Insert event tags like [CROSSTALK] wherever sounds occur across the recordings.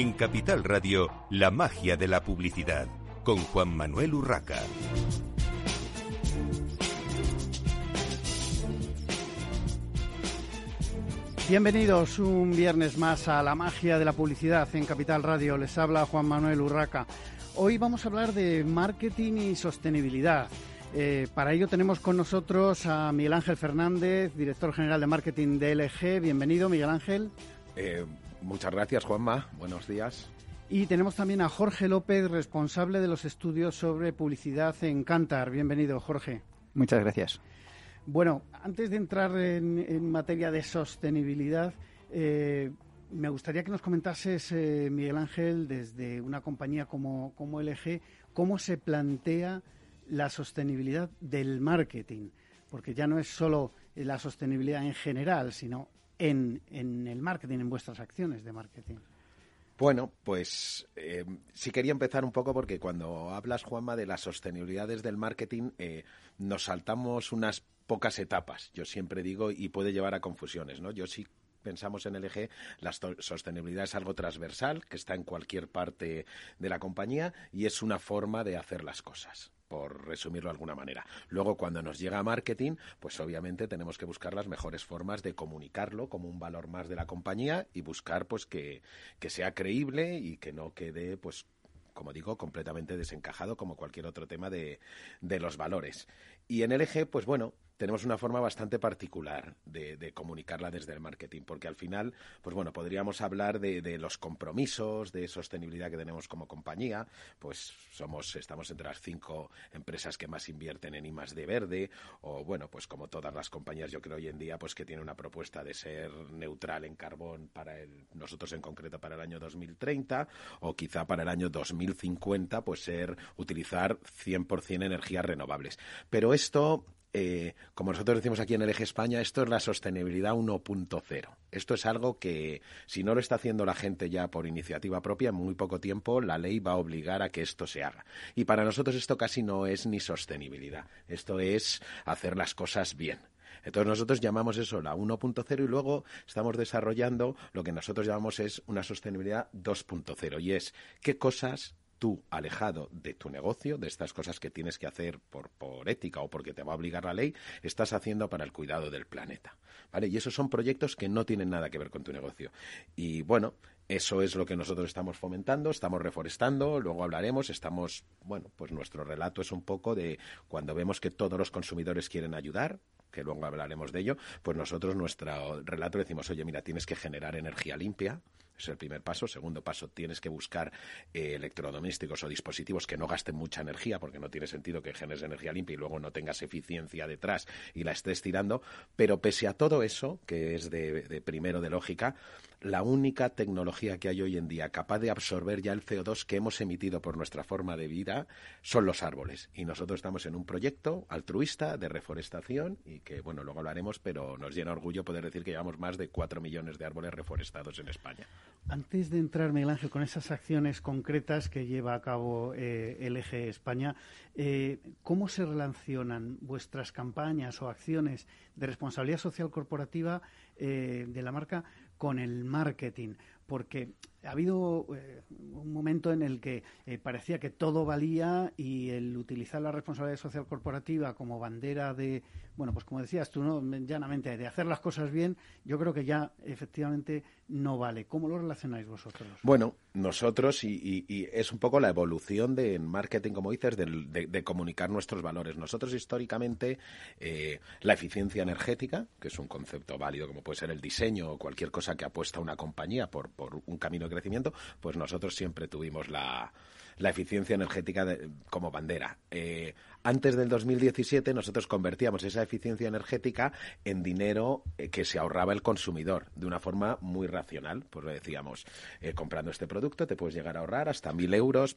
En Capital Radio, la magia de la publicidad, con Juan Manuel Urraca. Bienvenidos un viernes más a la magia de la publicidad en Capital Radio. Les habla Juan Manuel Urraca. Hoy vamos a hablar de marketing y sostenibilidad. Eh, para ello tenemos con nosotros a Miguel Ángel Fernández, director general de marketing de LG. Bienvenido, Miguel Ángel. Eh, muchas gracias, Juanma. Buenos días. Y tenemos también a Jorge López, responsable de los estudios sobre publicidad en Cantar. Bienvenido, Jorge. Muchas gracias. Bueno, antes de entrar en, materia de sostenibilidad, eh, me gustaría que nos comentases, eh, Miguel Ángel, desde una compañía como, como LG, cómo se plantea la sostenibilidad del marketing, porque ya no es solo la sostenibilidad en general, sino en, en el marketing, en vuestras acciones de marketing. Bueno, pues eh, sí quería empezar un poco porque cuando hablas, Juanma, de las sostenibilidades del marketing, eh, nos saltamos unas pocas etapas, yo siempre digo, y puede llevar a confusiones, ¿no? Yo sí pensamos en el eje, la sostenibilidad es algo transversal que está en cualquier parte de la compañía y es una forma de hacer las cosas por resumirlo de alguna manera. Luego, cuando nos llega marketing, pues obviamente tenemos que buscar las mejores formas de comunicarlo como un valor más de la compañía y buscar pues que, que sea creíble y que no quede pues como digo, completamente desencajado como cualquier otro tema de, de los valores. Y en LG, pues bueno, tenemos una forma bastante particular de, comunicarla desde el marketing, porque al final, pues bueno, podríamos hablar de, los compromisos de sostenibilidad que tenemos como compañía, pues somos, estamos entre las cinco empresas que más invierten en I de verde, o bueno, pues como todas las compañías, yo creo hoy en día, pues que tiene una propuesta de ser neutral en carbón para nosotros en concreto para el año 2030, o quizá para el año 2050, pues ser, utilizar 100% energías renovables. Pero esto eh, como nosotros decimos aquí en el eje España, esto es la sostenibilidad 1.0. Esto es algo que, si no lo está haciendo la gente ya por iniciativa propia, en muy poco tiempo la ley va a obligar a que esto se haga. Y para nosotros esto casi no es ni sostenibilidad. Esto es hacer las cosas bien. Entonces nosotros llamamos eso la 1.0 y luego estamos desarrollando lo que nosotros llamamos es una sostenibilidad 2.0 y es qué cosas tú, alejado de tu negocio, de estas cosas que tienes que hacer por, por ética o porque te va a obligar la ley, estás haciendo para el cuidado del planeta. ¿Vale? Y esos son proyectos que no tienen nada que ver con tu negocio. Y bueno, eso es lo que nosotros estamos fomentando, estamos reforestando, luego hablaremos, estamos, bueno, pues nuestro relato es un poco de cuando vemos que todos los consumidores quieren ayudar, que luego hablaremos de ello, pues nosotros nuestro relato decimos, oye, mira, tienes que generar energía limpia, es el primer paso. Segundo paso, tienes que buscar eh, electrodomésticos o dispositivos que no gasten mucha energía, porque no tiene sentido que generes energía limpia y luego no tengas eficiencia detrás y la estés tirando. Pero pese a todo eso, que es de primero de lógica, la única tecnología que hay hoy en día capaz de absorber ya el CO2 que hemos emitido por nuestra forma de vida son los árboles. Y nosotros estamos en un proyecto altruista de reforestación y que, bueno, luego hablaremos, pero nos llena orgullo poder decir que llevamos más de cuatro millones de árboles reforestados en España. Antes de entrar, Miguel Ángel, con esas acciones concretas que lleva a cabo eh, el eje España, eh, ¿cómo se relacionan vuestras campañas o acciones de responsabilidad social corporativa eh, de la marca con el marketing, porque ha habido eh, un momento en el que eh, parecía que todo valía y el utilizar la responsabilidad social corporativa como bandera de, bueno, pues como decías tú, ¿no? llanamente, de hacer las cosas bien, yo creo que ya efectivamente no vale. ¿Cómo lo relacionáis vosotros? Bueno, nosotros, y, es un poco la evolución de marketing, como dices, de, comunicar nuestros valores. Nosotros históricamente, eh, la eficiencia energética, que es un concepto válido como puede ser el diseño o cualquier cosa que apuesta una compañía por, por un camino de crecimiento, pues nosotros siempre tuvimos la, la eficiencia energética como bandera. Eh, antes del 2017 nosotros convertíamos esa eficiencia energética en dinero eh, que se ahorraba el consumidor de una forma muy racional. Pues le decíamos, eh, comprando este producto te puedes llegar a ahorrar hasta mil euros.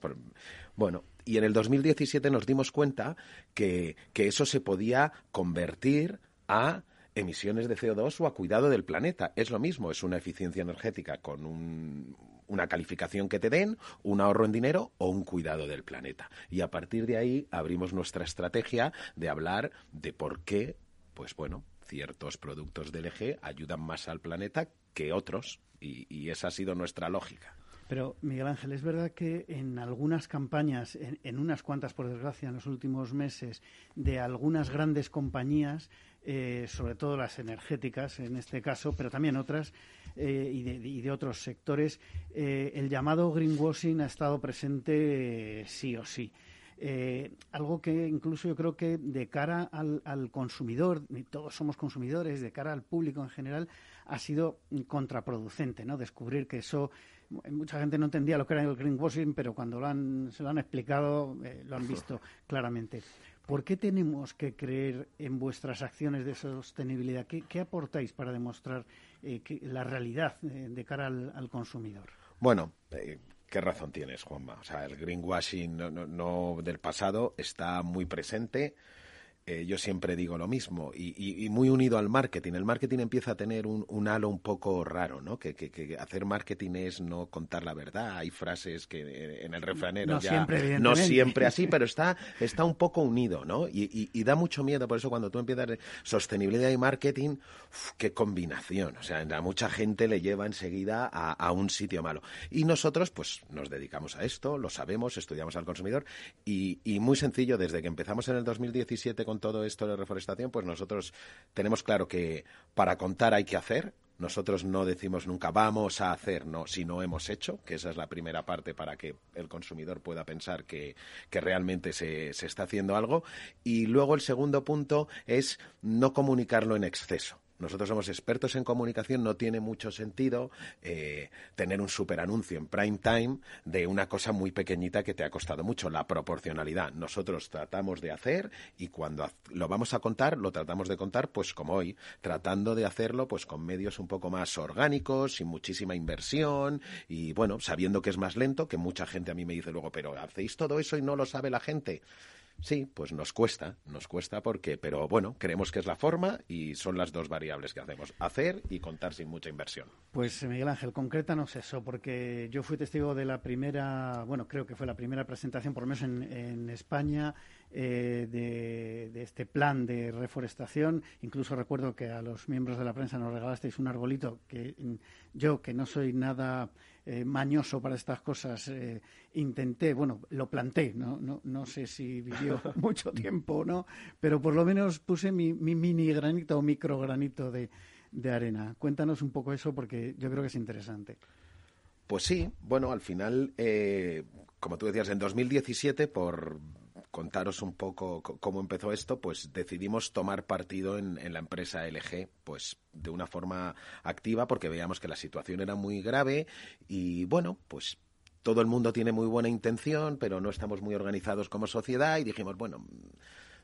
Bueno, y en el 2017 nos dimos cuenta que, que eso se podía convertir a emisiones de CO2 o a cuidado del planeta. Es lo mismo, es una eficiencia energética con un, una calificación que te den, un ahorro en dinero o un cuidado del planeta. Y a partir de ahí abrimos nuestra estrategia de hablar de por qué, pues bueno, ciertos productos del eje ayudan más al planeta que otros. Y, esa ha sido nuestra lógica. Pero, Miguel Ángel, es verdad que en algunas campañas, en, unas cuantas, por desgracia, en los últimos meses, de algunas grandes compañías, eh, sobre todo las energéticas en este caso, pero también otras, eh, y, de, otros sectores, eh, el llamado greenwashing ha estado presente sí o sí. algo que incluso yo creo que de cara al, al, consumidor, y todos somos consumidores, de cara al público en general, ha sido contraproducente, ¿no? Descubrir que eso mucha gente no entendía lo que era el greenwashing, pero cuando lo han, se lo han explicado eh, lo han [LAUGHS] visto claramente. ¿Por qué tenemos que creer en vuestras acciones de sostenibilidad? ¿Qué, aportáis para demostrar eh, la realidad eh, de cara al, consumidor? Bueno, qué razón tienes, Juanma. O sea, el greenwashing no del pasado está muy presente eh, yo siempre digo lo mismo y, muy unido al marketing. El marketing empieza a tener un, halo un poco raro, ¿no? Que, hacer marketing es no contar la verdad. Hay frases que en el refranero no ya siempre, no siempre así, [LAUGHS] pero está está un poco unido, ¿no? Y, da mucho miedo. Por eso cuando tú empiezas sostenibilidad y marketing, qué combinación. O sea, a mucha gente le lleva enseguida a, a un sitio malo. Y nosotros, pues, nos dedicamos a esto, lo sabemos, estudiamos al consumidor y, muy sencillo desde que empezamos en el 2017 con con todo esto de reforestación, pues nosotros tenemos claro que para contar hay que hacer. Nosotros no decimos nunca vamos a hacer, no, si no hemos hecho, que esa es la primera parte para que el consumidor pueda pensar que, que realmente se, se está haciendo algo. Y luego el segundo punto es no comunicarlo en exceso. Nosotros somos expertos en comunicación, no tiene mucho sentido eh, tener un superanuncio en prime time de una cosa muy pequeñita que te ha costado mucho, la proporcionalidad. Nosotros tratamos de hacer y cuando lo vamos a contar, lo tratamos de contar pues como hoy, tratando de hacerlo pues con medios un poco más orgánicos, sin muchísima inversión y bueno, sabiendo que es más lento, que mucha gente a mí me dice luego, pero hacéis todo eso y no lo sabe la gente. Sí, pues nos cuesta, nos cuesta porque, pero bueno, creemos que es la forma y son las dos variables que hacemos, hacer y contar sin mucha inversión. Pues Miguel Ángel, concrétanos eso, porque yo fui testigo de la primera, bueno, creo que fue la primera presentación, por lo menos en, España, eh, de, este plan de reforestación. Incluso recuerdo que a los miembros de la prensa nos regalasteis un arbolito que yo, que no soy nada eh, mañoso para estas cosas, eh, intenté, bueno, lo planté, no, no, no sé si vivió [LAUGHS] mucho tiempo o no, pero por lo menos puse mi, mini granito o micro granito de, arena. Cuéntanos un poco eso porque yo creo que es interesante. Pues sí, bueno, al final, eh, como tú decías, en 2017, por contaros un poco cómo empezó esto, pues decidimos tomar partido en, la empresa LG, pues de una forma activa, porque veíamos que la situación era muy grave y bueno, pues todo el mundo tiene muy buena intención, pero no estamos muy organizados como sociedad y dijimos, bueno,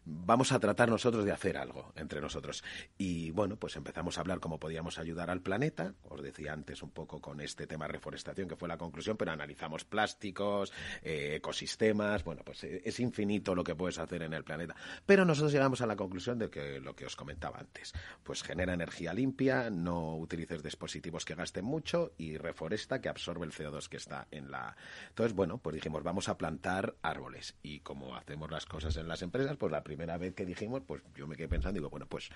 vamos a tratar nosotros de hacer algo entre nosotros. Y bueno, pues empezamos a hablar cómo podíamos ayudar al planeta. Os decía antes un poco con este tema reforestación, que fue la conclusión, pero analizamos plásticos, eh, ecosistemas, bueno, pues eh, es infinito lo que puedes hacer en el planeta. Pero nosotros llegamos a la conclusión de que lo que os comentaba antes, pues genera energía limpia, no utilices dispositivos que gasten mucho y reforesta que absorbe el CO2 que está en la... Entonces, bueno, pues dijimos, vamos a plantar árboles. Y como hacemos las cosas en las empresas, pues la vez que dijimos, pues yo me quedé pensando, digo, bueno, pues,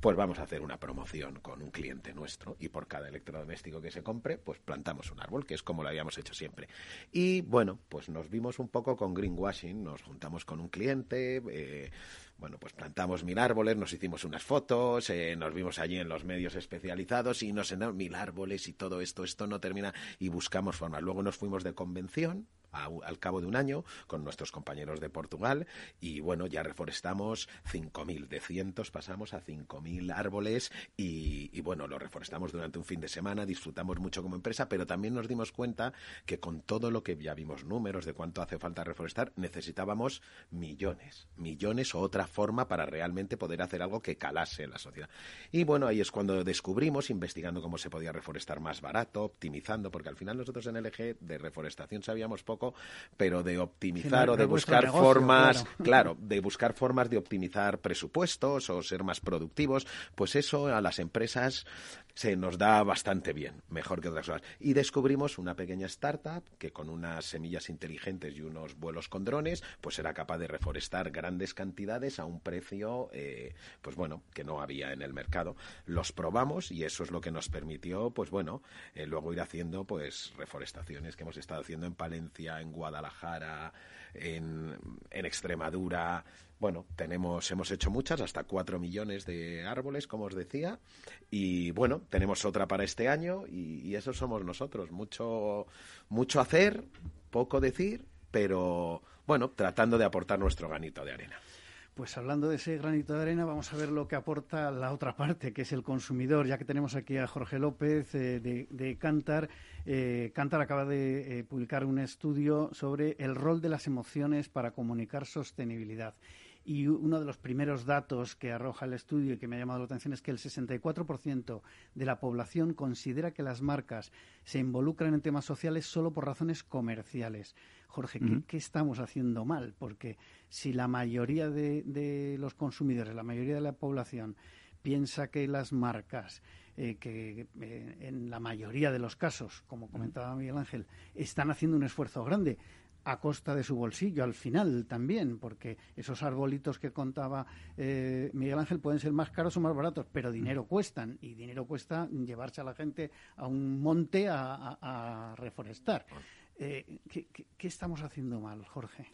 pues vamos a hacer una promoción con un cliente nuestro y por cada electrodoméstico que se compre, pues plantamos un árbol, que es como lo habíamos hecho siempre. Y bueno, pues nos vimos un poco con greenwashing, nos juntamos con un cliente, eh, bueno, pues plantamos mil árboles, nos hicimos unas fotos, eh, nos vimos allí en los medios especializados y nos enseñaron mil árboles y todo esto, esto no termina y buscamos formas. Luego nos fuimos de convención al cabo de un año con nuestros compañeros de Portugal y bueno, ya reforestamos 5.000, de cientos pasamos a 5.000 árboles y, bueno, lo reforestamos durante un fin de semana, disfrutamos mucho como empresa, pero también nos dimos cuenta que con todo lo que ya vimos números de cuánto hace falta reforestar, necesitábamos millones, millones o otra forma para realmente poder hacer algo que calase en la sociedad. Y bueno, ahí es cuando descubrimos, investigando cómo se podía reforestar más barato, optimizando, porque al final nosotros en LG de reforestación sabíamos poco poco, pero de optimizar o de buscar formas, claro. de buscar formas de optimizar presupuestos o ser más productivos, pues eso a las empresas se nos da bastante bien, mejor que otras cosas. Y descubrimos una pequeña startup que con unas semillas inteligentes y unos vuelos con drones, pues era capaz de reforestar grandes cantidades a un precio, eh, pues bueno, que no había en el mercado. Los probamos y eso es lo que nos permitió, pues bueno, eh, luego ir haciendo pues reforestaciones que hemos estado haciendo en Palencia, en Guadalajara, en, en Extremadura, bueno, tenemos, hemos hecho muchas, hasta cuatro millones de árboles, como os decía, y bueno, tenemos otra para este año y, eso somos nosotros. Mucho, mucho hacer, poco decir, pero bueno, tratando de aportar nuestro granito de arena. Pues hablando de ese granito de arena, vamos a ver lo que aporta la otra parte, que es el consumidor. Ya que tenemos aquí a Jorge López eh, de, de, Cantar, eh, Cantar acaba de eh, publicar un estudio sobre el rol de las emociones para comunicar sostenibilidad. Y uno de los primeros datos que arroja el estudio y que me ha llamado la atención es que el 64% de la población considera que las marcas se involucran en temas sociales solo por razones comerciales. Jorge, ¿qué, estamos haciendo mal? Porque si la mayoría de, los consumidores, la mayoría de la población piensa que las marcas eh, que eh, en la mayoría de los casos, como comentaba Miguel Ángel, están haciendo un esfuerzo grande a costa de su bolsillo al final también, porque esos arbolitos que contaba eh, Miguel Ángel pueden ser más caros o más baratos, pero dinero cuestan y dinero cuesta llevarse a la gente a un monte a, reforestar. Eh, ¿qué, estamos haciendo mal, Jorge?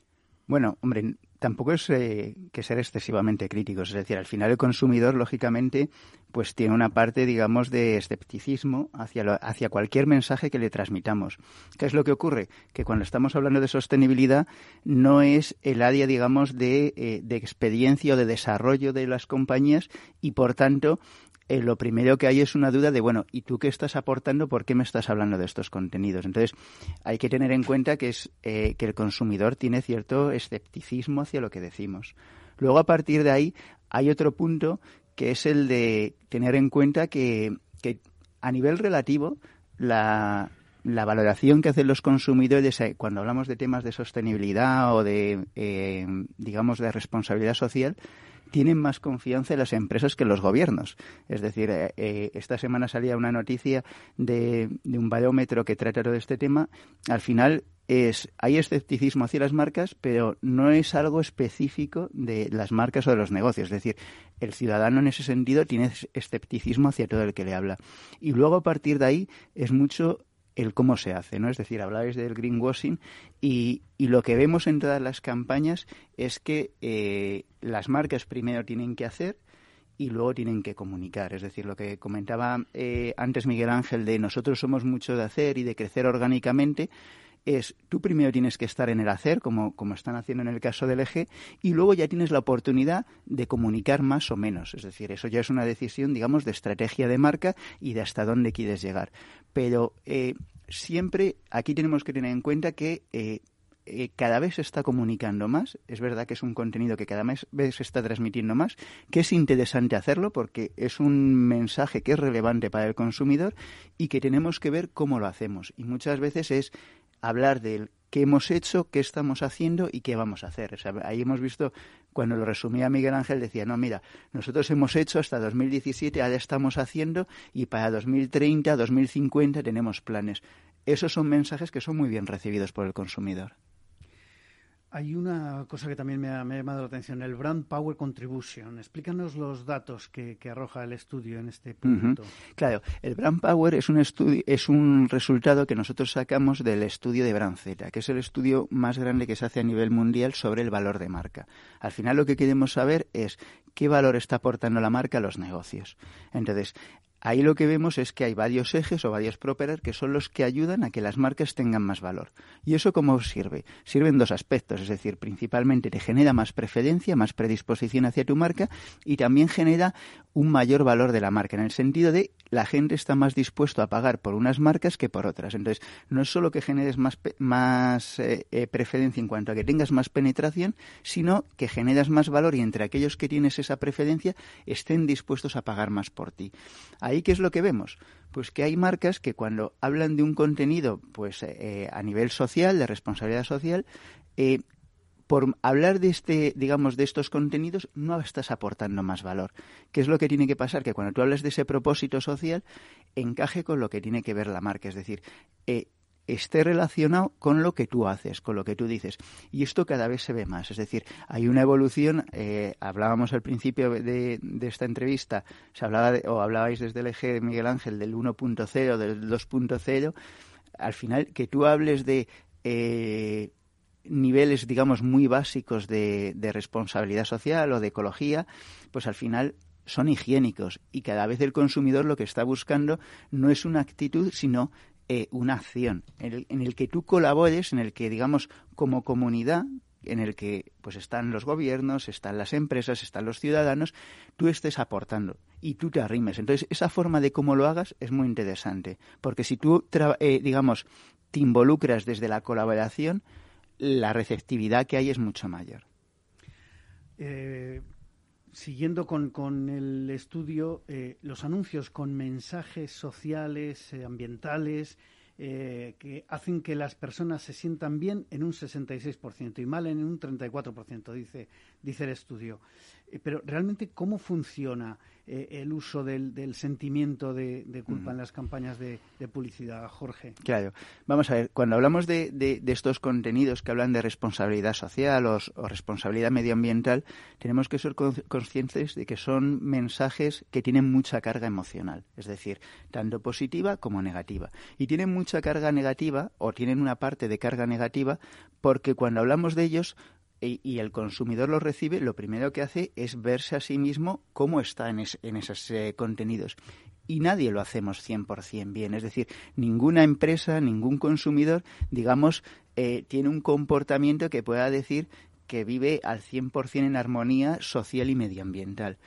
Bueno, hombre, tampoco es eh, que ser excesivamente críticos. Es decir, al final el consumidor, lógicamente, pues tiene una parte, digamos, de escepticismo hacia, hacia cualquier mensaje que le transmitamos. ¿Qué es lo que ocurre? Que cuando estamos hablando de sostenibilidad, no es el área, digamos, de, eh, de experiencia o de desarrollo de las compañías y, por tanto, eh, lo primero que hay es una duda de, bueno, ¿y tú qué estás aportando? ¿Por qué me estás hablando de estos contenidos? Entonces, hay que tener en cuenta que, es, eh, que el consumidor tiene cierto escepticismo hacia lo que decimos. Luego, a partir de ahí, hay otro punto que es el de tener en cuenta que, que a nivel relativo, la, la valoración que hacen los consumidores eh, cuando hablamos de temas de sostenibilidad o de, digamos, de responsabilidad social, tienen más confianza en las empresas que en los gobiernos. Es decir, eh, eh, esta semana salía una noticia de, un barómetro que trata de este tema. Al final es hay escepticismo hacia las marcas, pero no es algo específico de las marcas o de los negocios. Es decir, el ciudadano en ese sentido tiene escepticismo hacia todo el que le habla. Y luego a partir de ahí es mucho el cómo se hace, ¿no? Es decir, habláis del greenwashing y, y lo que vemos en todas las campañas es que eh, las marcas primero tienen que hacer y luego tienen que comunicar. Es decir, lo que comentaba eh, antes Miguel Ángel de nosotros somos mucho de hacer y de crecer orgánicamente, es tú primero tienes que estar en el hacer, como, como están haciendo en el caso del eje, y luego ya tienes la oportunidad de comunicar más o menos. Es decir, eso ya es una decisión, digamos, de estrategia de marca y de hasta dónde quieres llegar. Pero eh, siempre aquí tenemos que tener en cuenta que eh, eh, cada vez se está comunicando más. Es verdad que es un contenido que cada vez se está transmitiendo más, que es interesante hacerlo porque es un mensaje que es relevante para el consumidor y que tenemos que ver cómo lo hacemos. Y muchas veces es hablar del qué hemos hecho, qué estamos haciendo y qué vamos a hacer. ahí hemos visto, cuando lo resumía Miguel Ángel, decía, no, mira, nosotros hemos hecho hasta 2017, ahora estamos haciendo y para 2030, 2050 tenemos planes. Esos son mensajes que son muy bien recibidos por el consumidor. Hay una cosa que también me ha, llamado la atención, el Brand Power Contribution. Explícanos los datos que, arroja el estudio en este punto. Claro, el Brand Power es un, estudio, es un resultado que nosotros sacamos del estudio de Brand Z, que es el estudio más grande que se hace a nivel mundial sobre el valor de marca. Al final lo que queremos saber es qué valor está aportando la marca a los negocios. Entonces, Ahí lo que vemos es que hay varios ejes o varios propeller que son los que ayudan a que las marcas tengan más valor. ¿Y eso cómo sirve? Sirve en dos aspectos, es decir, principalmente te genera más preferencia, más predisposición hacia tu marca y también genera un mayor valor de la marca, en el sentido de la gente está más dispuesto a pagar por unas marcas que por otras. Entonces, no es solo que generes más, más eh, eh, preferencia en cuanto a que tengas más penetración, sino que generas más valor y entre aquellos que tienes esa preferencia estén dispuestos a pagar más por ti. Ahí Ahí, ¿qué es lo que vemos? Pues que hay marcas que cuando hablan de un contenido, pues eh, a nivel social, de responsabilidad social, eh, por hablar de este, digamos, de estos contenidos, no estás aportando más valor. ¿Qué es lo que tiene que pasar? Que cuando tú hablas de ese propósito social, encaje con lo que tiene que ver la marca. Es decir, eh, esté relacionado con lo que tú haces, con lo que tú dices. Y esto cada vez se ve más. Es decir, hay una evolución. Eh, hablábamos al principio de, esta entrevista, se hablaba o hablabais desde el eje de Miguel Ángel del 1.0, del 2.0. Al final, que tú hables de eh, niveles, digamos, muy básicos de, responsabilidad social o de ecología, pues al final son higiénicos y cada vez el consumidor lo que está buscando no es una actitud, sino eh, una acción en el, en el, que tú colabores, en el que, digamos, como comunidad, en el que pues están los gobiernos, están las empresas, están los ciudadanos, tú estés aportando y tú te arrimes. Entonces, esa forma de cómo lo hagas es muy interesante, porque si tú, eh, digamos, te involucras desde la colaboración, la receptividad que hay es mucho mayor. Eh, siguiendo con, el estudio, eh, los anuncios con mensajes sociales, eh, ambientales, que hacen que las personas se sientan bien en un 66% y mal en un 34%, dice, dice el estudio. pero realmente, ¿cómo funciona? Eh, el uso del, sentimiento de, culpa en las campañas de, publicidad, Jorge. Claro. Vamos a ver, cuando hablamos de, estos contenidos que hablan de responsabilidad social o, responsabilidad medioambiental, tenemos que ser conscientes de que son mensajes que tienen mucha carga emocional, es decir, tanto positiva como negativa. Y tienen mucha carga negativa o tienen una parte de carga negativa porque cuando hablamos de ellos y, el consumidor lo recibe, lo primero que hace es verse a sí mismo cómo está en, esos eh, contenidos. Y nadie lo hacemos 100% bien. Es decir, ninguna empresa, ningún consumidor, digamos, eh, tiene un comportamiento que pueda decir que vive al 100% en armonía social y medioambiental.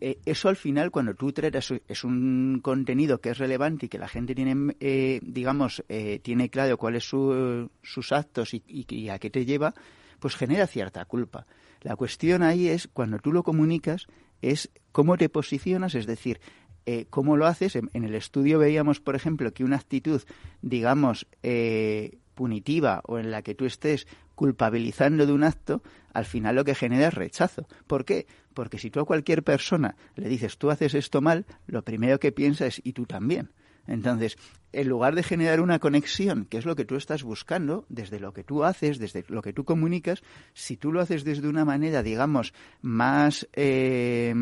Eh, eso al final, cuando tú tratas, es un contenido que es relevante y que la gente tiene, digamos, tiene claro cuáles son sus actos y, a qué te lleva, pues genera cierta culpa. La cuestión ahí es, cuando tú lo comunicas, es cómo te posicionas, es decir, eh, cómo lo haces. En, el estudio veíamos, por ejemplo, que una actitud, digamos, eh, punitiva o en la que tú estés culpabilizando de un acto, al final lo que genera es rechazo. ¿Por qué? Porque si tú a cualquier persona le dices tú haces esto mal, lo primero que piensa es y tú también. Entonces, en lugar de generar una conexión, que es lo que tú estás buscando, desde lo que tú haces, desde lo que tú comunicas, si tú lo haces desde una manera, digamos, más eh,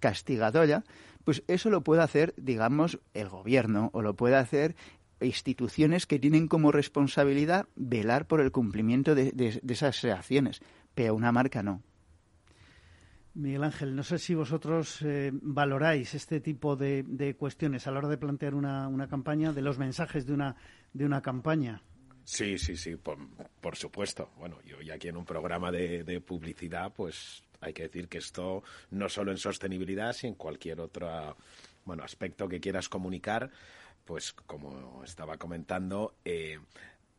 castigadora, pues eso lo puede hacer, digamos, el gobierno o lo puede hacer instituciones que tienen como responsabilidad velar por el cumplimiento de esas acciones, pero una marca no. Miguel Ángel, no sé si vosotros eh, valoráis este tipo de, cuestiones a la hora de plantear una, campaña, de los mensajes de una, de una campaña. Sí, sí, sí, por, supuesto. Bueno, yo ya aquí en un programa de, publicidad, pues hay que decir que esto no solo en sostenibilidad, sino en cualquier otro bueno, aspecto que quieras comunicar, pues como estaba comentando, eh,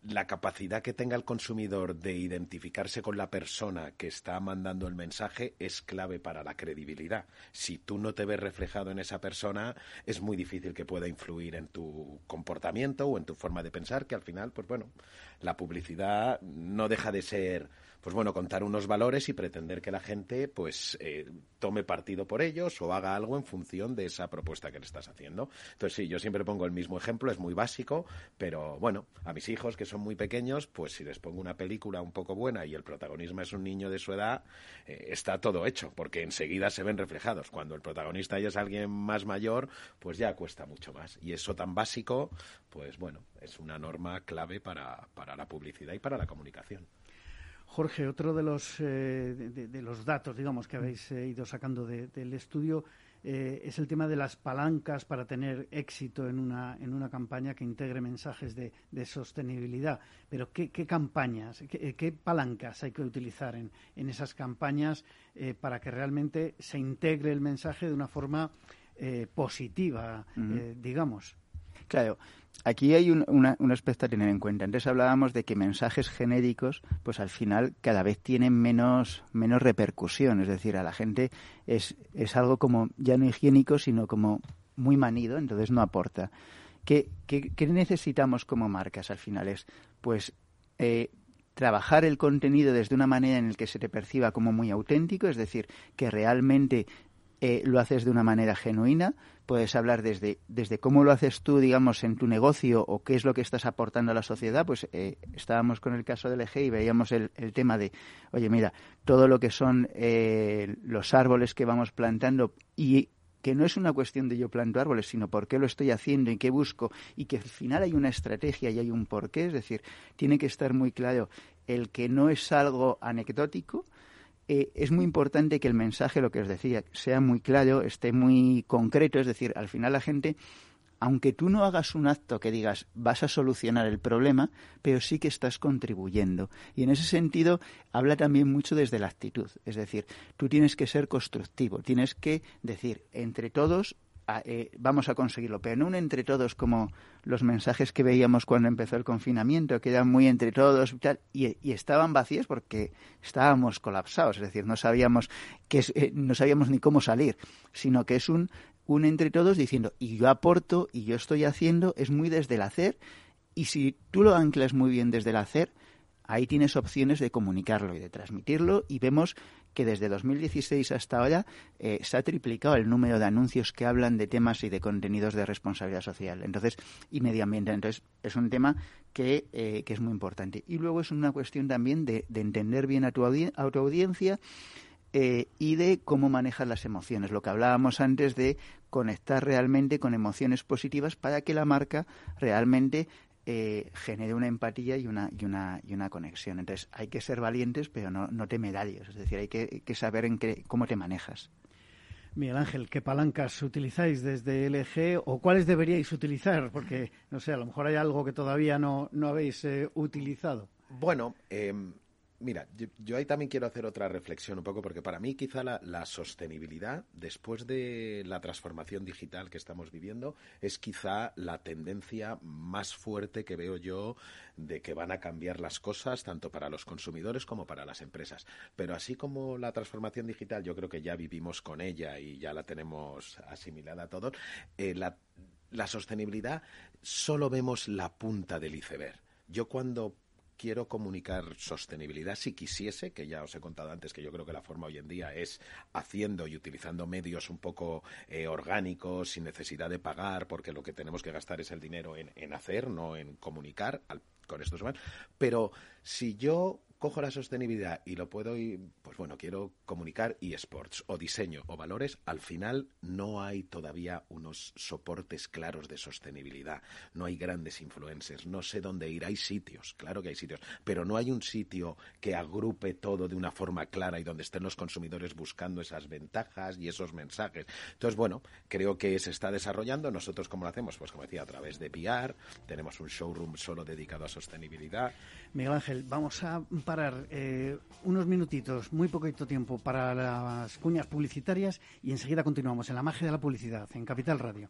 la capacidad que tenga el consumidor de identificarse con la persona que está mandando el mensaje es clave para la credibilidad. Si tú no te ves reflejado en esa persona, es muy difícil que pueda influir en tu comportamiento o en tu forma de pensar, que al final, pues bueno, la publicidad no deja de ser pues bueno, contar unos valores y pretender que la gente pues eh, tome partido por ellos o haga algo en función de esa propuesta que le estás haciendo. Entonces sí, yo siempre pongo el mismo ejemplo, es muy básico, pero bueno, a mis hijos que son muy pequeños, pues si les pongo una película un poco buena y el protagonista es un niño de su edad, eh, está todo hecho, porque enseguida se ven reflejados. Cuando el protagonista ya es alguien más mayor, pues ya cuesta mucho más. Y eso tan básico, pues bueno, es una norma clave para, para la publicidad y para la comunicación. Jorge, otro de los, eh, de, los datos, digamos, que habéis eh, ido sacando del estudio eh, es el tema de las palancas para tener éxito en una, en una campaña que integre mensajes de, sostenibilidad. Pero, ¿qué, campañas, qué, palancas hay que utilizar en, en esas campañas para que realmente se integre el mensaje de una forma positiva, digamos? Claro, aquí hay un, aspecto a tener en cuenta. Antes hablábamos de que mensajes genéricos, pues al final cada vez tienen menos, menos repercusión. Es decir, a la gente es, es algo como ya no higiénico, sino como muy manido, entonces no aporta. ¿Qué, qué, necesitamos como marcas al final? Es, pues, eh, trabajar el contenido desde una manera en la que se te perciba como muy auténtico, es decir, que realmente eh, lo haces de una manera genuina, puedes hablar desde, desde cómo lo haces tú, digamos, en tu negocio o qué es lo que estás aportando a la sociedad. Pues eh, estábamos con el caso del eje y veíamos el, el, tema de, oye, mira, todo lo que son eh, los árboles que vamos plantando y que no es una cuestión de yo planto árboles, sino por qué lo estoy haciendo y qué busco, y que al final hay una estrategia y hay un porqué, es decir, tiene que estar muy claro el que no es algo anecdótico, eh, es muy importante que el mensaje, lo que os decía, sea muy claro, esté muy concreto, es decir, al final la gente aunque tú no hagas un acto que digas vas a solucionar el problema, pero sí que estás contribuyendo. Y en ese sentido habla también mucho desde la actitud. Es decir, tú tienes que ser constructivo, tienes que decir, entre todos eh, vamos a conseguirlo, pero no un entre todos como los mensajes que veíamos cuando empezó el confinamiento, que eran muy entre todos y tal, y, estaban vacíos porque estábamos colapsados, es decir, no sabíamos, que, eh, no sabíamos ni cómo salir, sino que es un un entre todos diciendo, y yo aporto, y yo estoy haciendo, es muy desde el hacer, y si tú lo anclas muy bien desde el hacer, ahí tienes opciones de comunicarlo y de transmitirlo, y vemos que desde 2016 hasta ahora eh, se ha triplicado el número de anuncios que hablan de temas y de contenidos de responsabilidad social entonces y medioambiental. Entonces, es un tema que, eh, que, es muy importante. Y luego es una cuestión también de, de entender bien a tu, a tu audiencia eh, y de cómo manejas las emociones. Lo que hablábamos antes de conectar realmente con emociones positivas para que la marca realmente eh, genere una empatía y una, y, una, y una conexión. Entonces hay que ser valientes, pero no, no temerarios. Es decir, hay que, saber en qué, cómo te manejas. Miguel Ángel, ¿qué palancas utilizáis desde LG o cuáles deberíais utilizar? Porque, no sé, a lo mejor hay algo que todavía no, no habéis eh, utilizado. Bueno, eh, Mira, yo, ahí también quiero hacer otra reflexión un poco, porque para mí quizá la, sostenibilidad, después de la transformación digital que estamos viviendo, es quizá la tendencia más fuerte que veo yo de que van a cambiar las cosas, tanto para los consumidores como para las empresas. Pero así como la transformación digital, yo creo que ya vivimos con ella y ya la tenemos asimilada a todos, eh, la, la sostenibilidad solo vemos la punta del iceberg. Yo cuando quiero comunicar sostenibilidad si quisiese, que ya os he contado antes que yo creo que la forma hoy en día es haciendo y utilizando medios un poco eh, orgánicos, sin necesidad de pagar, porque lo que tenemos que gastar es el dinero en, en hacer, no en comunicar con estos humanos. Pero si yo cojo la sostenibilidad y lo puedo, pues bueno, quiero comunicar eSports o diseño o valores, al final no hay todavía unos soportes claros de sostenibilidad, no hay grandes influencers, no sé dónde ir, hay sitios, claro que hay sitios, pero no hay un sitio que agrupe todo de una forma clara y donde estén los consumidores buscando esas ventajas y esos mensajes. Entonces, bueno, creo que se está desarrollando, nosotros cómo lo hacemos, pues como decía, a través de PR, tenemos un showroom solo dedicado a sostenibilidad. Miguel Ángel, vamos a parar eh, unos minutitos, muy poquito tiempo para las cuñas publicitarias y enseguida continuamos en la magia de la publicidad en Capital Radio.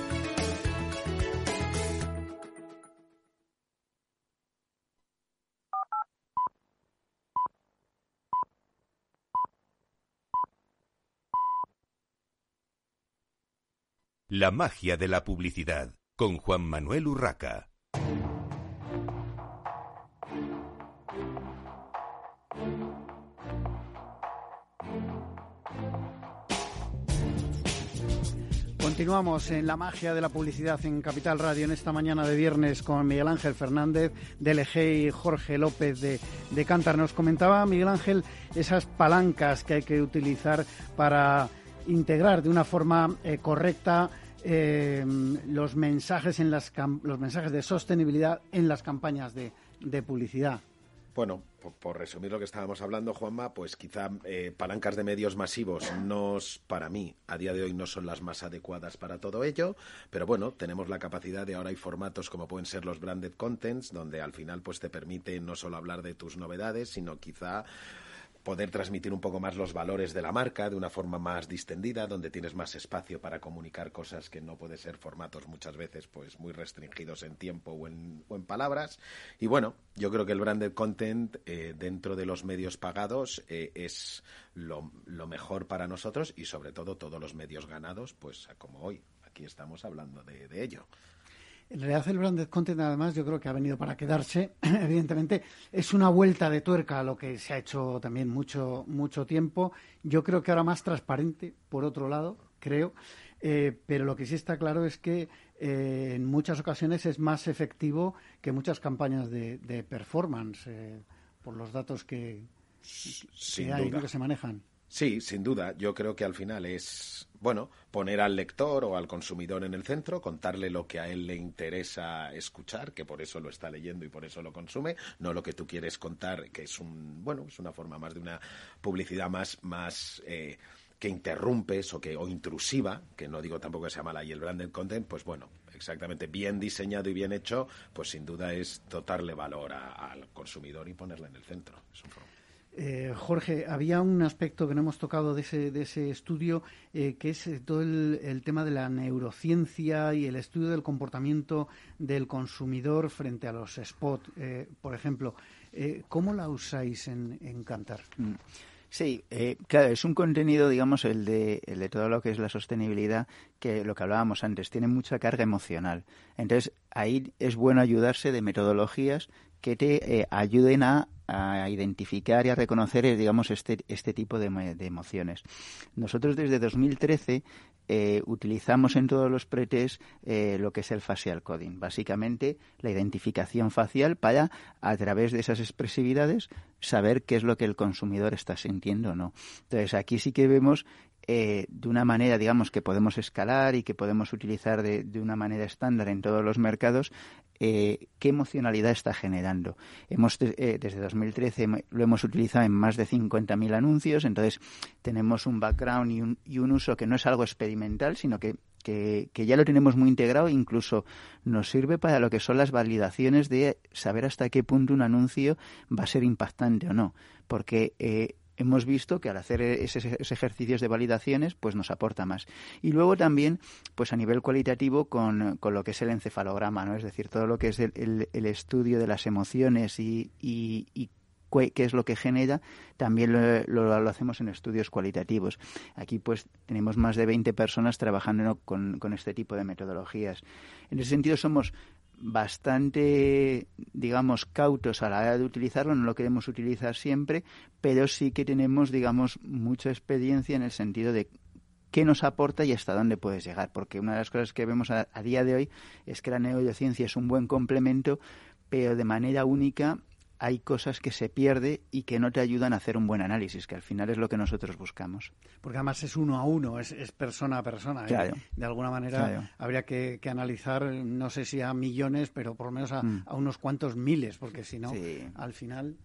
La magia de la publicidad con Juan Manuel Urraca. Continuamos en la magia de la publicidad en Capital Radio en esta mañana de viernes con Miguel Ángel Fernández de LG y Jorge López de, de Cantar. Nos comentaba Miguel Ángel esas palancas que hay que utilizar para integrar de una forma eh, correcta eh, los mensajes en las los mensajes de sostenibilidad en las campañas de, de publicidad. Bueno, por, resumir lo que estábamos hablando, Juanma, pues quizá eh, palancas de medios masivos no, para mí, a día de hoy no son las más adecuadas para todo ello, pero bueno, tenemos la capacidad de ahora hay formatos como pueden ser los branded contents, donde al final pues te permite no solo hablar de tus novedades, sino quizá poder transmitir un poco más los valores de la marca de una forma más distendida, donde tienes más espacio para comunicar cosas que no puede ser formatos muchas veces pues muy restringidos en tiempo o en, palabras. Y bueno, yo creo que el branded content eh, dentro de los medios pagados eh, es lo, mejor para nosotros y sobre todo todos los medios ganados, pues como hoy. Aquí estamos hablando de ello. En realidad el branded content además yo creo que ha venido para quedarse. [CLEARS THROAT] Evidentemente es una vuelta de tuerca a lo que se ha hecho también mucho mucho tiempo. Yo creo que ahora más transparente, por otro lado, creo. Eh, pero lo que sí está claro es que eh, en muchas ocasiones es más efectivo que muchas campañas de, performance eh, por los datos que, hay, que se manejan. Sí, sin duda. Yo creo que al final es, bueno, poner al lector o al consumidor en el centro, contarle lo que a él le interesa escuchar, que por eso lo está leyendo y por eso lo consume, no lo que tú quieres contar, que es un, bueno, es una forma más de una publicidad más, más eh, que interrumpes o que o intrusiva, que no digo tampoco que sea mala y el branded content, pues bueno, exactamente bien diseñado y bien hecho, pues sin duda es dotarle valor al consumidor y ponerle en el centro. Eh, Jorge, había un aspecto que no hemos tocado de ese, de ese estudio, eh, que es eh, todo el, tema de la neurociencia y el estudio del comportamiento del consumidor frente a los spots, por ejemplo. ¿Cómo la usáis en, en Cantar? Mm. Sí, claro, es un contenido, digamos, el de, el de todo lo que es la sostenibilidad, que lo que hablábamos antes, tiene mucha carga emocional. Entonces, ahí es bueno ayudarse de metodologías que te ayuden a a identificar y a reconocer, eh, digamos, este, este tipo de, emociones. Nosotros desde 2013 eh, utilizamos en todos los pretes eh, lo que es el facial coding. Básicamente, la identificación facial para, a través de esas expresividades, saber qué es lo que el consumidor está sintiendo o no. Entonces, aquí sí que vemos de una manera, digamos, que podemos escalar y que podemos utilizar de, de una manera estándar en todos los mercados, eh, qué emocionalidad está generando. Hemos, eh, desde 2013 lo hemos utilizado en más de 50.000 anuncios, entonces tenemos un background y un, y un, uso que no es algo experimental, sino que, que, ya lo tenemos muy integrado, incluso nos sirve para lo que son las validaciones de saber hasta qué punto un anuncio va a ser impactante o no, porque eh, hemos visto que al hacer esos, ejercicios de validaciones, pues nos aporta más. Y luego también, pues a nivel cualitativo, con, lo que es el encefalograma, ¿no? Es decir, todo lo que es el, estudio de las emociones y, qué es lo que genera, también lo, hacemos en estudios cualitativos. Aquí pues tenemos más de 20 personas trabajando con, con, este tipo de metodologías. En ese sentido somos bastante, digamos, cautos a la hora de utilizarlo, no lo queremos utilizar siempre, pero sí que tenemos, digamos, mucha experiencia en el sentido de qué nos aporta y hasta dónde puedes llegar, porque una de las cosas que vemos a, día de hoy es que la neurociencia es un buen complemento, pero de manera única hay cosas que se pierde y que no te ayudan a hacer un buen análisis, que al final es lo que nosotros buscamos. Porque además es uno a uno, es, persona a persona. ¿eh? De alguna manera habría que, analizar, no sé si a millones, pero por lo menos a, mm. unos cuantos miles, porque si no, al final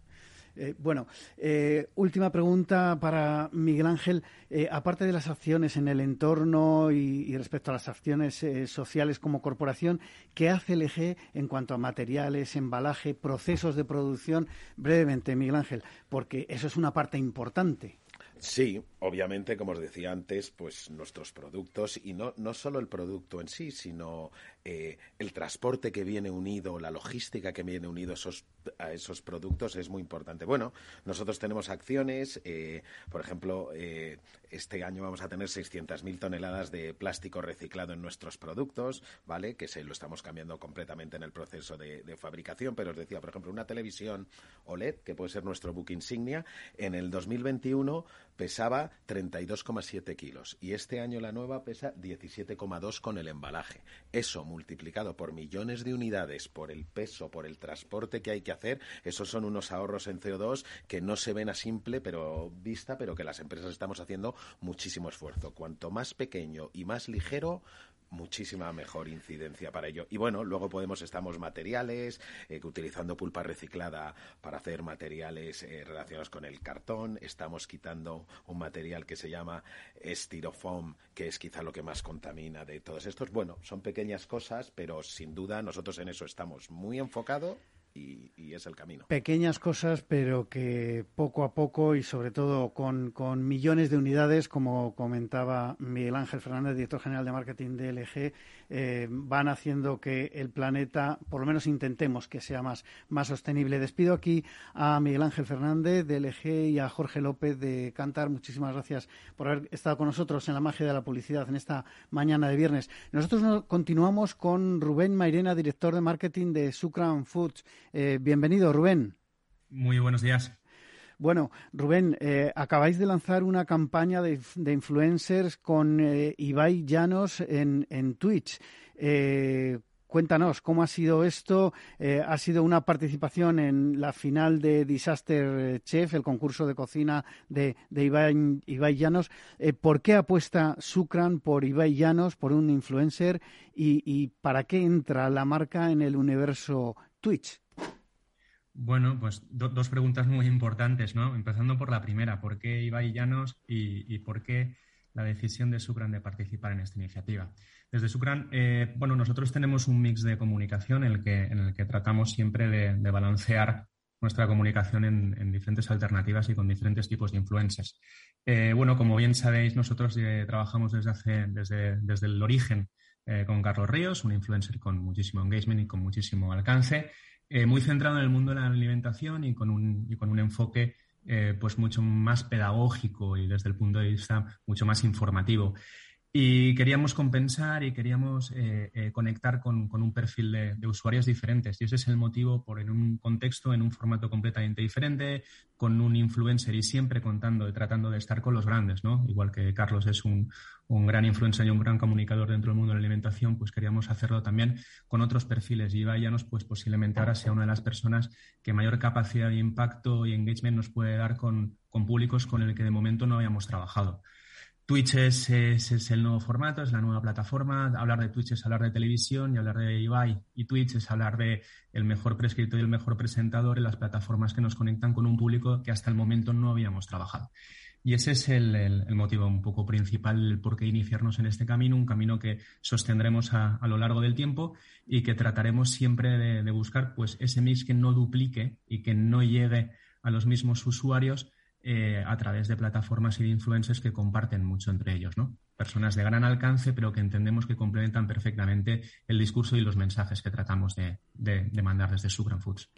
eh, bueno, eh, última pregunta para Miguel Ángel. Eh, aparte de las acciones en el entorno y, respecto a las acciones sociales como corporación, ¿qué hace el EG en cuanto a materiales, embalaje, procesos de producción? Brevemente, Miguel Ángel, porque eso es una parte importante. Sí, obviamente, como os decía antes, pues nuestros productos, y no, no solo el producto en sí, sino eh, el transporte que viene unido, la logística que viene unido esos, a esos productos es muy importante. Bueno, nosotros tenemos acciones, eh, por ejemplo, eh, este año vamos a tener 600.000 toneladas de plástico reciclado en nuestros productos, ¿vale? Que se lo estamos cambiando completamente en el proceso de, de fabricación, pero os decía, por ejemplo, una televisión OLED, que puede ser nuestro book insignia, en el 2021 pesaba 32,7 kilos y este año la nueva pesa 17,2 con el embalaje. Eso multiplicado por millones de unidades, por el peso, por el transporte que hay que hacer, esos son unos ahorros en CO2 que no se ven a simple pero vista, pero que las empresas estamos haciendo muchísimo esfuerzo. Cuanto más pequeño y más ligero, muchísima mejor incidencia para ello. Y bueno, luego podemos, estamos materiales, eh, utilizando pulpa reciclada para hacer materiales eh, relacionados con el cartón, estamos quitando un material que se llama styrofoam, que es quizá lo que más contamina de todos estos. Bueno, son pequeñas cosas, pero sin duda nosotros en eso estamos muy enfocados y, es el camino. Pequeñas cosas, pero que poco a poco y sobre todo con, millones de unidades, como comentaba Miguel Ángel Fernández, director general de marketing de LG, eh, van haciendo que el planeta, por lo menos intentemos que sea más, más sostenible. Despido aquí a Miguel Ángel Fernández de LG y a Jorge López de Cantar. Muchísimas gracias por haber estado con nosotros en la magia de la publicidad en esta mañana de viernes. Nosotros continuamos con Rubén Mairena, director de marketing de Sucran Foods. Eh, bienvenido, Rubén. Muy buenos días. Bueno, Rubén, eh, acabáis de lanzar una campaña de, influencers con eh, Ibai Llanos en, en Twitch. Cuéntanos, ¿cómo ha sido esto? ha sido una participación en la final de Disaster Chef, el concurso de cocina de, de Ibai, Llanos. ¿Por qué apuesta Sucran por Ibai Llanos, por un influencer? Y, y, para qué entra la marca en el universo Twitch? Bueno, pues dos preguntas muy importantes, ¿no? Empezando por la primera, ¿por qué Ibai Llanos y, por qué la decisión de Sucran de participar en esta iniciativa? Desde Sucran, eh, bueno, nosotros tenemos un mix de comunicación en el que, en el que tratamos siempre de, balancear nuestra comunicación en, diferentes alternativas y con diferentes tipos de influencers. Eh, bueno, como bien sabéis, nosotros eh, trabajamos desde, hace, desde, desde el origen con Carlos Ríos, un influencer con muchísimo engagement y con muchísimo alcance. Eh, muy centrado en el mundo de la alimentación y con un, y con un enfoque eh, pues mucho más pedagógico y desde el punto de vista mucho más informativo. Y queríamos compensar y queríamos eh, eh, conectar con, un perfil de, usuarios diferentes. Y ese es el motivo por en un contexto, en un formato completamente diferente, con un influencer y siempre contando y tratando de estar con los grandes, ¿no? Igual que Carlos es un, gran influencer y un gran comunicador dentro del mundo de la alimentación, pues queríamos hacerlo también con otros perfiles. Y Llanos, pues posiblemente ahora sea una de las personas que mayor capacidad de impacto y engagement nos puede dar con, con públicos con el que de momento no habíamos trabajado. Twitch es, el nuevo formato, es la nueva plataforma. Hablar de Twitch es hablar de televisión y hablar de Ibai y Twitch es hablar de el mejor prescrito y el mejor presentador en las plataformas que nos conectan con un público que hasta el momento no habíamos trabajado. Y ese es el, motivo un poco principal por qué iniciarnos en este camino, un camino que sostendremos a, lo largo del tiempo y que trataremos siempre de, de buscar pues, ese mix que no duplique y que no llegue a los mismos usuarios, eh, a través de plataformas y de influencers que comparten mucho entre ellos, ¿no? Personas de gran alcance, pero que entendemos que complementan perfectamente el discurso y los mensajes que tratamos de, de mandar desde Subran Foods.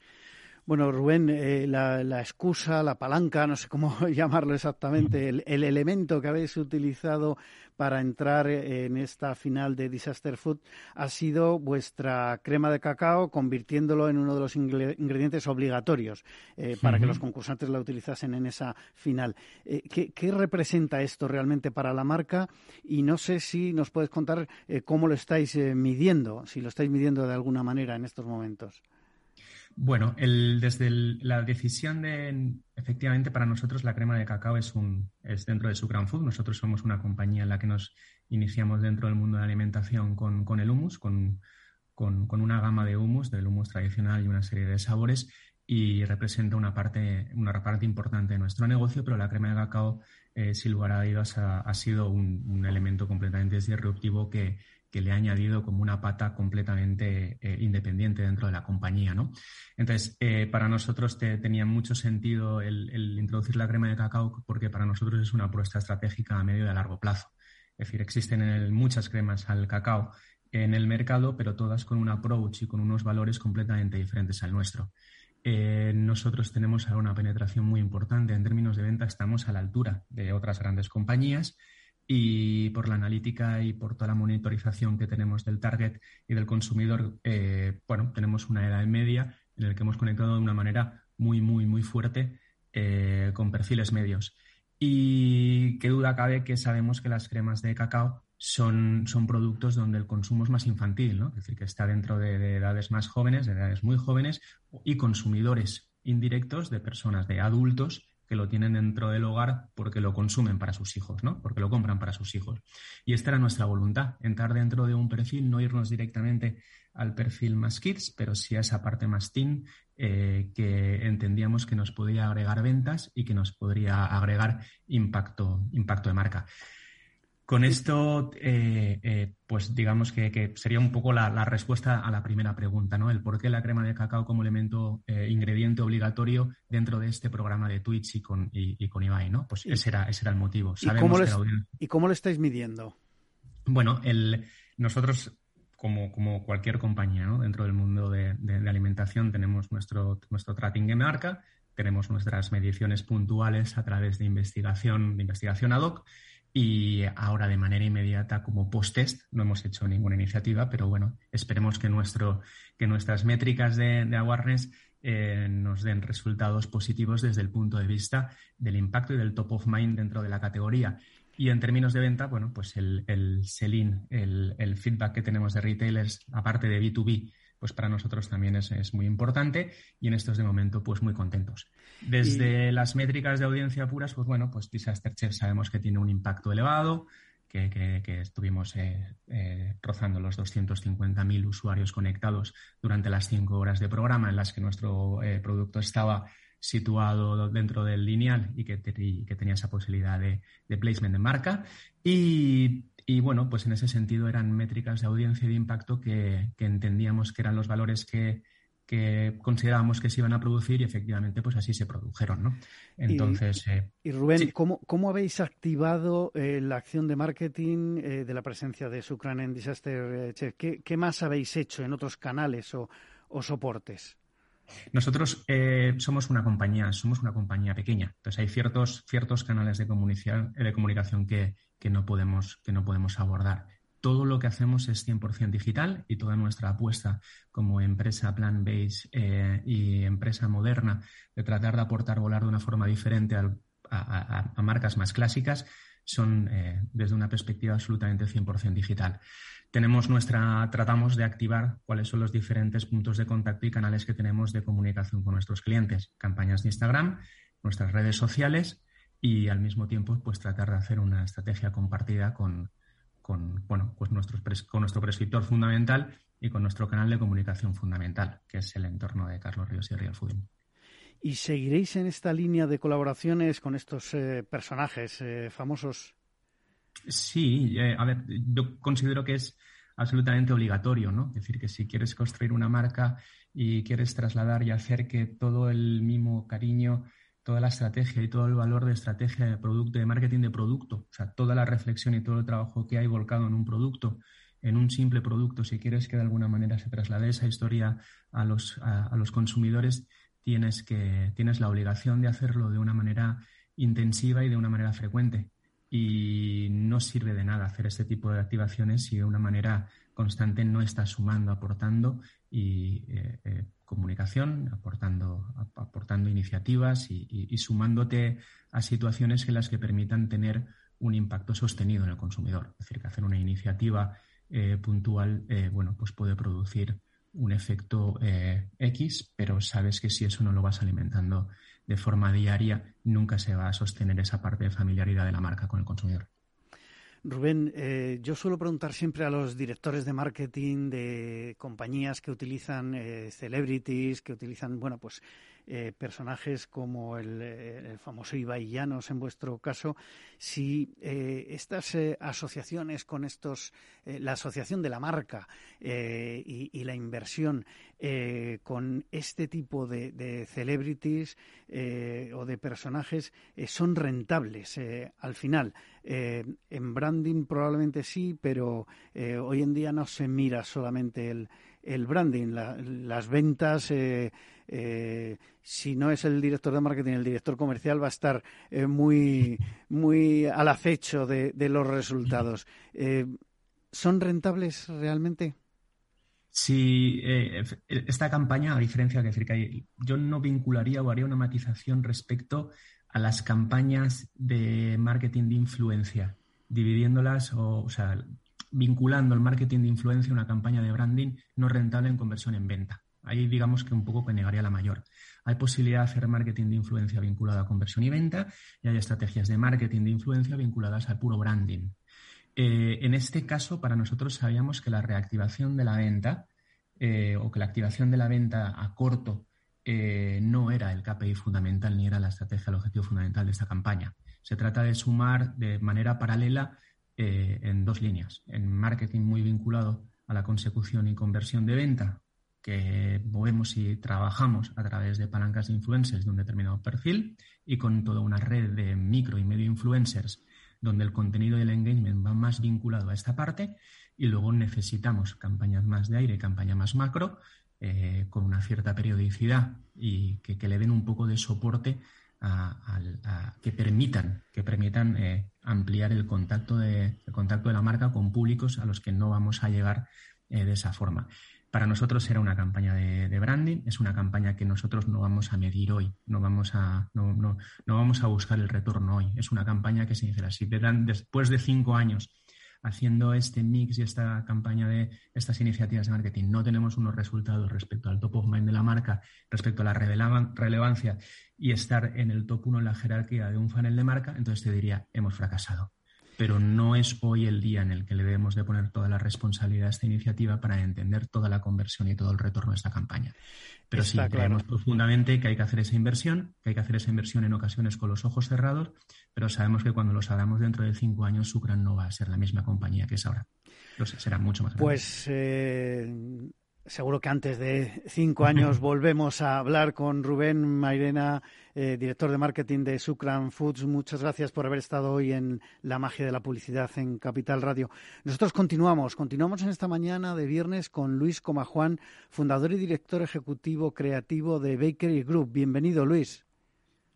Bueno, Rubén, eh, la, excusa, la palanca, no sé cómo [LAUGHS] llamarlo exactamente, el, elemento que habéis utilizado para entrar en esta final de Disaster Food ha sido vuestra crema de cacao, convirtiéndolo en uno de los ingredientes obligatorios eh, para que los concursantes la utilizasen en esa final. Eh, ¿qué, representa esto realmente para la marca? Y no sé si nos puedes contar cómo lo estáis midiendo, si lo estáis midiendo de alguna manera en estos momentos. Bueno, desde la decisión de, efectivamente, para nosotros la crema de cacao es, un, es dentro de su Gran Food. Nosotros somos una compañía en la que nos iniciamos dentro del mundo de la alimentación con, el hummus, con, una gama de hummus, del hummus tradicional y una serie de sabores, y representa una parte, una parte importante de nuestro negocio, pero la crema de cacao, eh, sin lugar a dudas, ha, sido un, elemento completamente disruptivo que, le ha añadido como una pata completamente eh, independiente dentro de la compañía. ¿no? Entonces, eh, para nosotros tenía mucho sentido el, introducir la crema de cacao porque para nosotros es una apuesta estratégica a medio y a largo plazo. Es decir, existen muchas cremas al cacao en el mercado, pero todas con un approach y con unos valores completamente diferentes al nuestro. Eh, nosotros tenemos ahora una penetración muy importante en términos de venta, estamos a la altura de otras grandes compañías y por la analítica y por toda la monitorización que tenemos del target y del consumidor, eh, bueno, tenemos una edad media en la que hemos conectado de una manera muy, muy, muy fuerte eh, con perfiles medios. Y qué duda cabe que sabemos que las cremas de cacao son, son productos donde el consumo es más infantil, ¿no? es decir, que está dentro de, edades más jóvenes, de edades muy jóvenes, y consumidores indirectos de personas, de adultos que lo tienen dentro del hogar porque lo consumen para sus hijos, ¿no? Porque lo compran para sus hijos. Y esta era nuestra voluntad, entrar dentro de un perfil, no irnos directamente al perfil más kids, pero sí a esa parte más teen eh, que entendíamos que nos podía agregar ventas y que nos podría agregar impacto, impacto de marca. Con esto, eh, eh, pues digamos que, sería un poco la, respuesta a la primera pregunta, ¿no? El por qué la crema de cacao como elemento, eh, ingrediente obligatorio dentro de este programa de Twitch y con, y, con Ibai, ¿no? Pues ese era, ese era el motivo. ¿Y cómo, ¿Y cómo lo estáis midiendo? Bueno, el, nosotros, como, como cualquier compañía, ¿no? Dentro del mundo de, de alimentación tenemos nuestro, nuestro tracking de marca, tenemos nuestras mediciones puntuales a través de investigación, de investigación ad hoc y ahora de manera inmediata como post-test no hemos hecho ninguna iniciativa, pero bueno, esperemos que, nuestro, que nuestras métricas de, awareness eh, nos den resultados positivos desde el punto de vista del impacto y del top of mind dentro de la categoría. Y en términos de venta, bueno, pues el, el sell-in, el, el, feedback que tenemos de retailers, aparte de B2B, pues para nosotros también es, muy importante y en estos de momento pues muy contentos. Desde las métricas de audiencia puras, pues bueno, pues Disaster Chef sabemos que tiene un impacto elevado, que, estuvimos eh, eh, rozando los 250.000 usuarios conectados durante las cinco horas de programa en las que nuestro eh, producto estaba situado dentro del lineal y que, que tenía esa posibilidad de, de placement de marca. Y y bueno, pues en ese sentido eran métricas de audiencia y de impacto que, entendíamos que eran los valores que, considerábamos que se iban a producir y efectivamente pues así se produjeron, ¿no? Entonces... Y, eh, Rubén, ¿cómo, habéis activado eh, la acción de marketing eh, de la presencia de Sucran en Disaster Chef? ¿Qué, más habéis hecho en otros canales o, soportes? Nosotros somos una compañía, somos una compañía pequeña. Entonces hay ciertos, ciertos canales de comunicación, de comunicación que, que no podemos, que no podemos abordar. Todo lo que hacemos es 100% digital y toda nuestra apuesta como empresa plan-based eh, y empresa moderna de tratar de aportar volar de una forma diferente a, marcas más clásicas son eh, desde una perspectiva absolutamente 100% digital. Tenemos nuestra, tratamos de activar cuáles son los diferentes puntos de contacto y canales que tenemos de comunicación con nuestros clientes, campañas de Instagram, nuestras redes sociales y al mismo tiempo pues tratar de hacer una estrategia compartida con, con, bueno, pues nuestro con nuestro prescriptor fundamental y con nuestro canal de comunicación fundamental, que es el entorno de Carlos Ríos y Real Food. ¿Y seguiréis en esta línea de colaboraciones con estos eh, personajes eh, famosos? Sí, eh, a ver, yo considero que es absolutamente obligatorio, ¿no? Es decir, que si quieres construir una marca y quieres trasladar y hacer que todo el mismo cariño toda la estrategia y todo el valor de estrategia de producto, de marketing de producto, o sea, toda la reflexión y todo el trabajo que hay volcado en un producto, en un simple producto, si quieres que de alguna manera se traslade esa historia a los, a, los consumidores, tienes, que, tienes la obligación de hacerlo de una manera intensiva y de una manera frecuente. Y no sirve de nada hacer este tipo de activaciones si de una manera constante no estás sumando, aportando y eh, eh, comunicación, aportando, aportando iniciativas y, sumándote a situaciones en las que permitan tener un impacto sostenido en el consumidor. Es decir, que hacer una iniciativa eh, puntual, eh, bueno, pues puede producir un efecto eh, X, pero sabes que si eso no lo vas alimentando de forma diaria, nunca se va a sostener esa parte de familiaridad de la marca con el consumidor. Rubén, eh, yo suelo preguntar siempre a los directores de marketing de compañías que utilizan eh, celebrities, que utilizan, bueno, pues eh, personajes como el, famoso Ibai Llanos en vuestro caso, si estas asociaciones con estos, la asociación de la marca y, la inversión con este tipo de, celebrities o de personajes son rentables al final. en branding probablemente sí, pero hoy en día no se mira solamente el, el branding, las ventas. Eh, eh, si no es el director de marketing, el director comercial va a estar eh, muy, muy al acecho de, los resultados. ¿Son rentables realmente? Sí, esta campaña, a diferencia que yo no vincularía o haría una matización respecto a las campañas de marketing de influencia, dividiéndolas o, o sea, vinculando el marketing de influencia a una campaña de branding no rentable en conversión en venta. Ahí digamos que un poco que negaría la mayor. Hay posibilidad de hacer marketing de influencia vinculado a conversión y venta y hay estrategias de marketing de influencia vinculadas al puro branding. Eh, en este caso, para nosotros sabíamos que la reactivación de la venta eh, o que la activación de la venta a corto eh, no era el KPI fundamental ni era la estrategia, el objetivo fundamental de esta campaña. Se trata de sumar de manera paralela eh, en dos líneas. En marketing muy vinculado a la consecución y conversión de venta, que movemos y trabajamos a través de palancas de influencers de un determinado perfil y con toda una red de micro y medio influencers donde el contenido y el engagement va más vinculado a esta parte y luego necesitamos campañas más de aire, campaña más macro, eh, con una cierta periodicidad y que, le den un poco de soporte a, que permitan, que permitan eh, ampliar el contacto, de, contacto de la marca con públicos a los que no vamos a llegar eh, de esa forma. Para nosotros era una campaña de, branding, es una campaña que nosotros no vamos a medir hoy, no vamos a, no, no, no vamos a buscar el retorno hoy. Es una campaña que se si te dan después de cinco años haciendo este mix y esta campaña de estas iniciativas de marketing no tenemos unos resultados respecto al top of mind de la marca, respecto a la relevancia y estar en el top 1 en la jerarquía de un funnel de marca, entonces te diría, hemos fracasado. Pero no es hoy el día en el que le debemos de poner toda la responsabilidad a esta iniciativa para entender toda la conversión y todo el retorno de esta campaña. Pero sí, creemos profundamente que hay que hacer esa inversión, que hay que hacer esa inversión en ocasiones con los ojos cerrados, pero sabemos que cuando los hagamos dentro de cinco años, Sucran no va a ser la misma compañía que es ahora. será mucho más grande. Pues eh, seguro que antes de cinco años [LAUGHS] volvemos a hablar con Rubén Mairena, eh, director de marketing de Sucran Foods. Muchas gracias por haber estado hoy en La magia de la publicidad en Capital Radio. Nosotros continuamos, continuamos en esta mañana de viernes con Luis Comajuan, fundador y director ejecutivo creativo de Bakery Group. Bienvenido, Luis.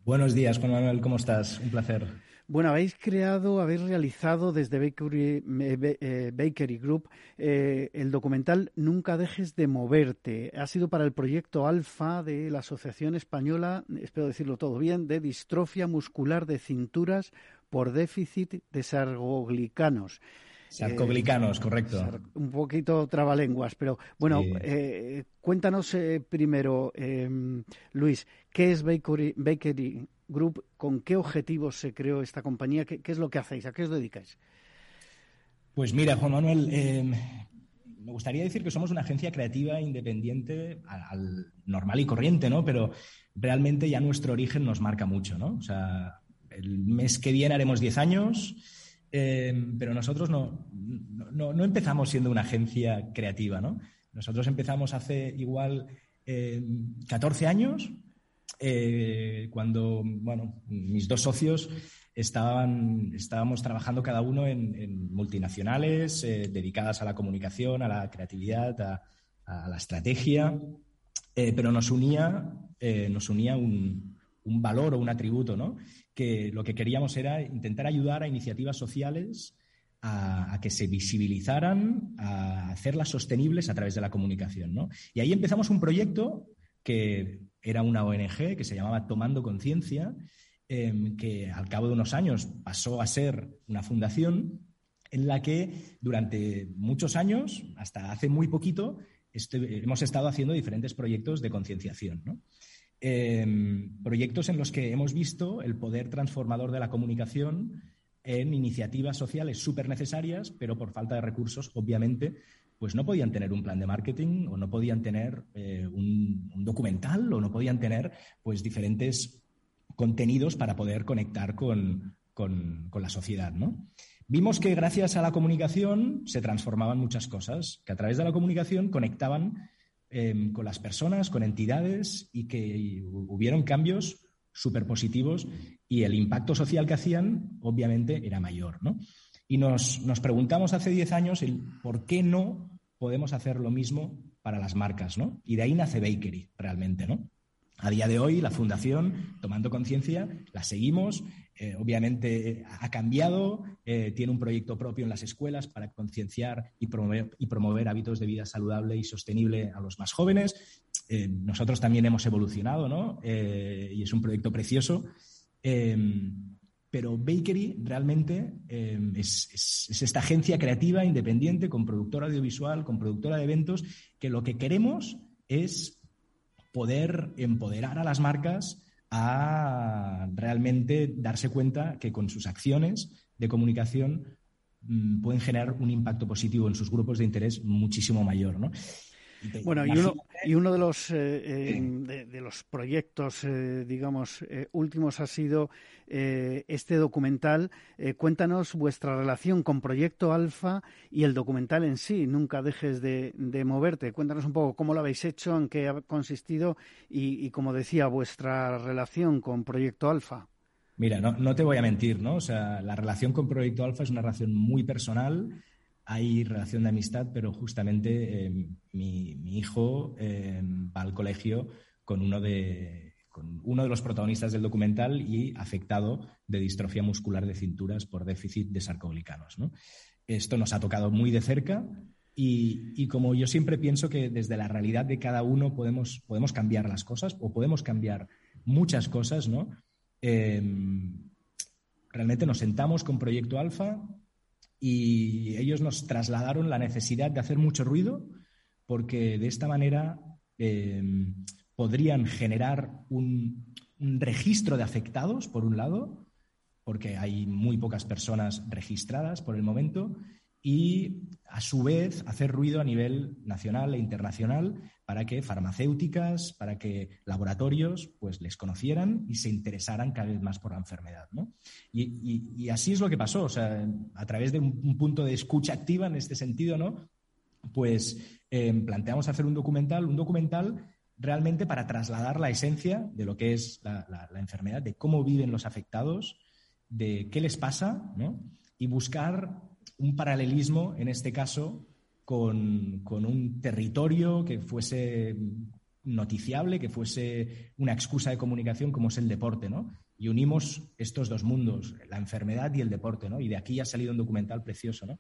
Buenos días, Juan Manuel, ¿cómo estás? Un placer. Bueno, habéis creado, habéis realizado desde Bakery, eh, eh, Group eh, el documental Nunca dejes de moverte. Ha sido para el proyecto Alfa de la Asociación Española, espero decirlo todo bien, de distrofia muscular de cinturas por déficit de sargoglicanos. Sarcoglicanos, correcto. Un poquito trabalenguas, pero bueno, cuéntanos primero, em, Luis, ¿qué es Bakery, Bakery Group, ¿con qué objetivos se creó esta compañía? ¿Qué, es lo que hacéis? ¿A qué os dedicáis? Pues mira, Juan Manuel, em, me gustaría decir que somos una agencia creativa independiente al, normal y corriente, ¿no? Pero realmente ya nuestro origen nos marca mucho, ¿no? O sea, el mes que viene haremos 10 años, em, pero nosotros no, no, empezamos siendo una agencia creativa, ¿no? Nosotros empezamos hace igual 14 em, años eh, cuando bueno, mis dos socios estaban, estábamos trabajando cada uno en, multinacionales eh, dedicadas a la comunicación, a la creatividad, a, la estrategia, eh, pero nos unía, nos unía un, valor o un atributo, ¿no? que lo que queríamos era intentar ayudar a iniciativas sociales a, que se visibilizaran, a hacerlas sostenibles a través de la comunicación. ¿no? Y ahí empezamos un proyecto que era una ONG que se llamaba Tomando Conciencia, em, que al cabo de unos años pasó a ser una fundación en la que durante muchos años, hasta hace muy poquito, hemos estado haciendo diferentes proyectos de concienciación. Em, proyectos en los que hemos visto el poder transformador de la comunicación en iniciativas sociales súper necesarias, pero por falta de recursos, obviamente, pues no podían tener un plan de marketing o no podían tener eh, un, documental o no podían tener pues diferentes contenidos para poder conectar con, la sociedad, ¿no? Vimos que gracias a la comunicación se transformaban muchas cosas, que a través de la comunicación conectaban em, con las personas, con entidades y que hubieron cambios súper positivos y el impacto social que hacían obviamente era mayor, ¿no? Y nos, nos preguntamos hace 10 años el por qué no podemos hacer lo mismo para las marcas, ¿no? Y de ahí nace Bakery, realmente, ¿no? A día de hoy, la fundación, tomando conciencia, la seguimos. Eh, obviamente ha cambiado, eh, tiene un proyecto propio en las escuelas para concienciar y promover, y promover hábitos de vida saludable y sostenible a los más jóvenes. Eh, nosotros también hemos evolucionado, ¿no? y es un proyecto precioso. Pero Bakery realmente em, es, esta agencia creativa independiente con productora audiovisual, con productora de eventos, que lo que queremos es poder empoderar a las marcas a realmente darse cuenta que con sus acciones de comunicación mm, pueden generar un impacto positivo en sus grupos de interés muchísimo mayor. ¿no? Bueno, y uno, y uno de los eh, eh, de, los proyectos, eh, digamos, últimos ha sido este documental. cuéntanos vuestra relación con Proyecto Alfa y el documental en sí. Nunca dejes de, moverte. Cuéntanos un poco cómo lo habéis hecho, en qué ha consistido y, como decía, vuestra relación con Proyecto Alfa. Mira, no, no te voy a mentir, ¿no? O sea, la relación con Proyecto Alfa es una relación muy personal hay relación de amistad, pero justamente eh, mi, hijo eh, va al colegio con uno, de, con uno de los protagonistas del documental y afectado de distrofia muscular de cinturas por déficit de sarcoglicanos. Esto nos ha tocado muy de cerca y, como yo siempre pienso que desde la realidad de cada uno podemos, podemos cambiar las cosas o podemos cambiar muchas cosas, ¿no? Em, realmente nos sentamos con Proyecto Alfa, y ellos nos trasladaron la necesidad de hacer mucho ruido porque de esta manera em, podrían generar un, registro de afectados, por un lado, porque hay muy pocas personas registradas por el momento, y a su vez hacer ruido a nivel nacional e internacional para que farmacéuticas, para que laboratorios pues les conocieran y se interesaran cada vez más por la enfermedad. Y, así es lo que pasó, o sea, a través de un, punto de escucha activa en este sentido, ¿no? pues em, planteamos hacer un documental, un documental realmente para trasladar la esencia de lo que es la, la enfermedad, de cómo viven los afectados, de qué les pasa, ¿no? y buscar un paralelismo, en este caso, con, un territorio que fuese noticiable, que fuese una excusa de comunicación como es el deporte, ¿no? Y unimos estos dos mundos, la enfermedad y el deporte, ¿no? Y de aquí ha salido un documental precioso, ¿no?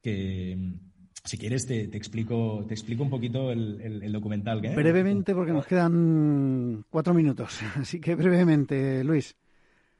Que, si quieres, te, explico, te explico un poquito el, documental. Brevemente, porque nos quedan cuatro minutos. [LAUGHS] Así que brevemente, Luis.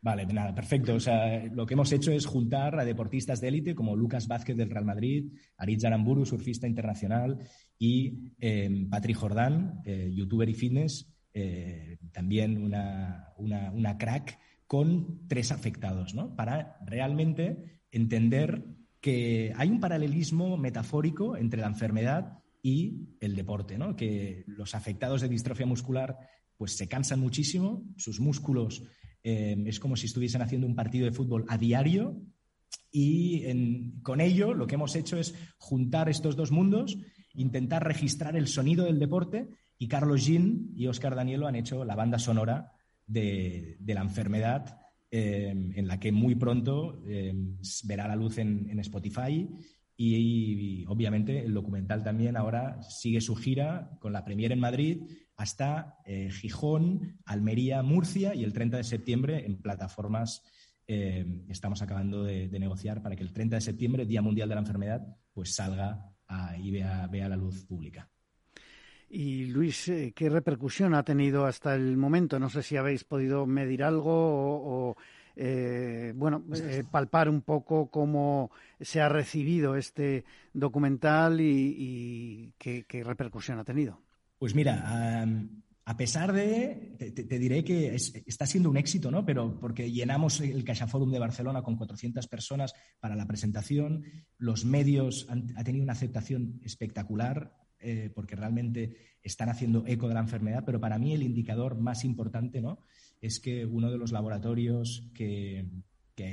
Vale, nada, perfecto. O sea, lo que hemos hecho es juntar a deportistas de élite como Lucas Vázquez del Real Madrid, Aritz Aramburu, surfista internacional, y eh, Patrick Jordán, eh, youtuber y fitness, eh, también una, una, crack, con tres afectados, ¿no? Para realmente entender que hay un paralelismo metafórico entre la enfermedad y el deporte, ¿no? Que los afectados de distrofia muscular pues se cansan muchísimo, sus músculos eh, es como si estuviesen haciendo un partido de fútbol a diario y con ello lo que hemos hecho es juntar estos dos mundos, intentar registrar el sonido del deporte y Carlos Jean y Oscar Danielo han hecho la banda sonora de, la enfermedad eh, en la que muy pronto eh, verá la luz en, Spotify y, obviamente el documental también ahora sigue su gira con la premier en Madrid hasta eh, Gijón, Almería, Murcia y el 30 de septiembre en plataformas eh, estamos acabando de, negociar para que el 30 de septiembre, Día Mundial de la Enfermedad, pues salga y vea, la luz pública. Y Luis, eh, ¿qué repercusión ha tenido hasta el momento? No sé si habéis podido medir algo o, bueno, palpar un poco cómo se ha recibido este documental y, qué repercusión ha tenido. Pues mira, a pesar de, te, diré que está siendo un éxito, ¿no? Pero porque llenamos el CaixaForum de Barcelona con 400 personas para la presentación, los medios han, tenido una aceptación espectacular eh, porque realmente están haciendo eco de la enfermedad, pero para mí el indicador más importante, ¿no? Es que uno de los laboratorios que,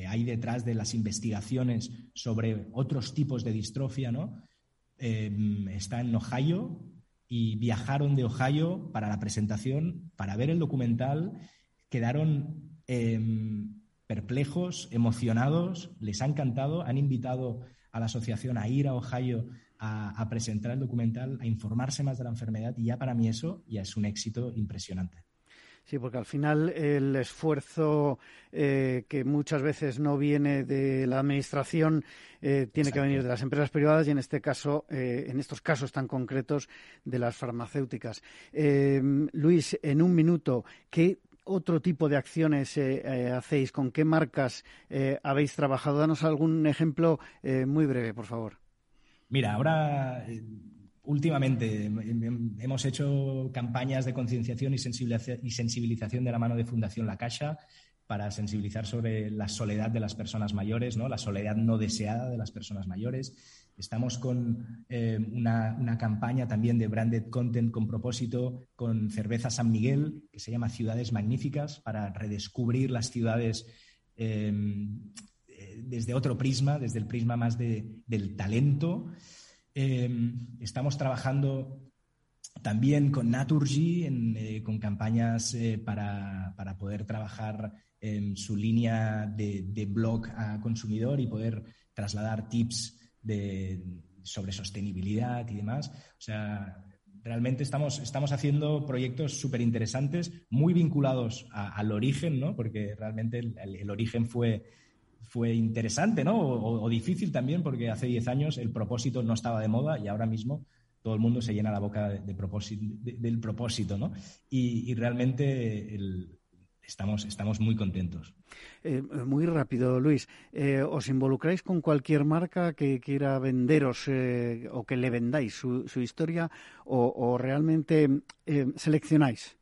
hay detrás de las investigaciones sobre otros tipos de distrofia, ¿no? Eh, está en Ohio, y viajaron de Ohio para la presentación, para ver el documental, quedaron em, perplejos, emocionados, les ha encantado, han invitado a la asociación a ir a Ohio a, presentar el documental, a informarse más de la enfermedad y ya para mí eso ya es un éxito impresionante. Sí, porque al final el esfuerzo eh, que muchas veces no viene de la administración eh, tiene que venir de las empresas privadas y en este caso, eh, en estos casos tan concretos, de las farmacéuticas. Luis, en un minuto, ¿qué otro tipo de acciones hacéis? ¿Con qué marcas habéis trabajado? Danos algún ejemplo muy breve, por favor. Mira, ahora últimamente hemos hecho campañas de concienciación y sensibilización de la mano de Fundación La Caixa para sensibilizar sobre la soledad de las personas mayores, ¿no? la soledad no deseada de las personas mayores. Estamos con eh, una, campaña también de branded content con propósito con Cerveza San Miguel, que se llama Ciudades Magníficas, para redescubrir las ciudades eh, eh, desde otro prisma, desde el prisma más del talento. Em, estamos trabajando también con Naturgy, eh, con campañas eh, para, poder trabajar en su línea de, blog a consumidor y poder trasladar tips sobre sostenibilidad y demás. O sea, realmente estamos, estamos haciendo proyectos súper interesantes, muy vinculados al origen, ¿no? porque realmente el origen fue fue interesante, ¿no? O, difícil también, porque hace 10 años el propósito no estaba de moda y ahora mismo todo el mundo se llena la boca de, propósito, del propósito, ¿no? Y, realmente estamos, estamos muy contentos. Eh, muy rápido, Luis. Eh, ¿Os involucráis con cualquier marca que quiera venderos eh, o que le vendáis su, historia o realmente seleccionáis?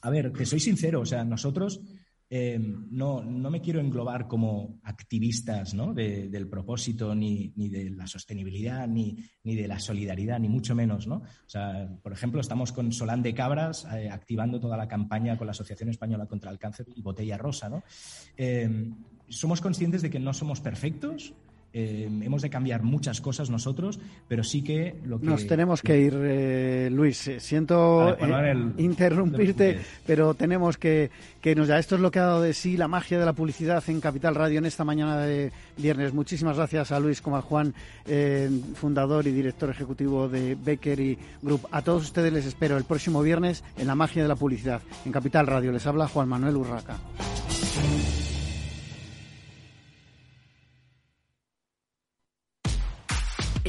A ver, te soy sincero, o sea, nosotros Em, no, no, me quiero englobar como activistas del propósito, ni, ni, de la sostenibilidad, ni, ni, de la solidaridad, ni mucho menos. ¿no? O sea, por ejemplo, estamos con Solán de Cabras eh, activando toda la campaña con la Asociación Española contra el Cáncer y Botella Rosa. ¿no? Em, somos conscientes de que no somos perfectos, eh, hemos de cambiar muchas cosas nosotros, pero sí que lo que... Nos tenemos que ir, eh, Luis. Siento eh, interrumpirte, pero tenemos que, que nos ya Esto es lo que ha dado de sí la magia de la publicidad en Capital Radio en esta mañana de viernes. Muchísimas gracias a Luis como a Juan, fundador y director ejecutivo de Bakery Group. A todos ustedes les espero el próximo viernes en la magia de la publicidad en Capital Radio. Les habla Juan Manuel Urraca.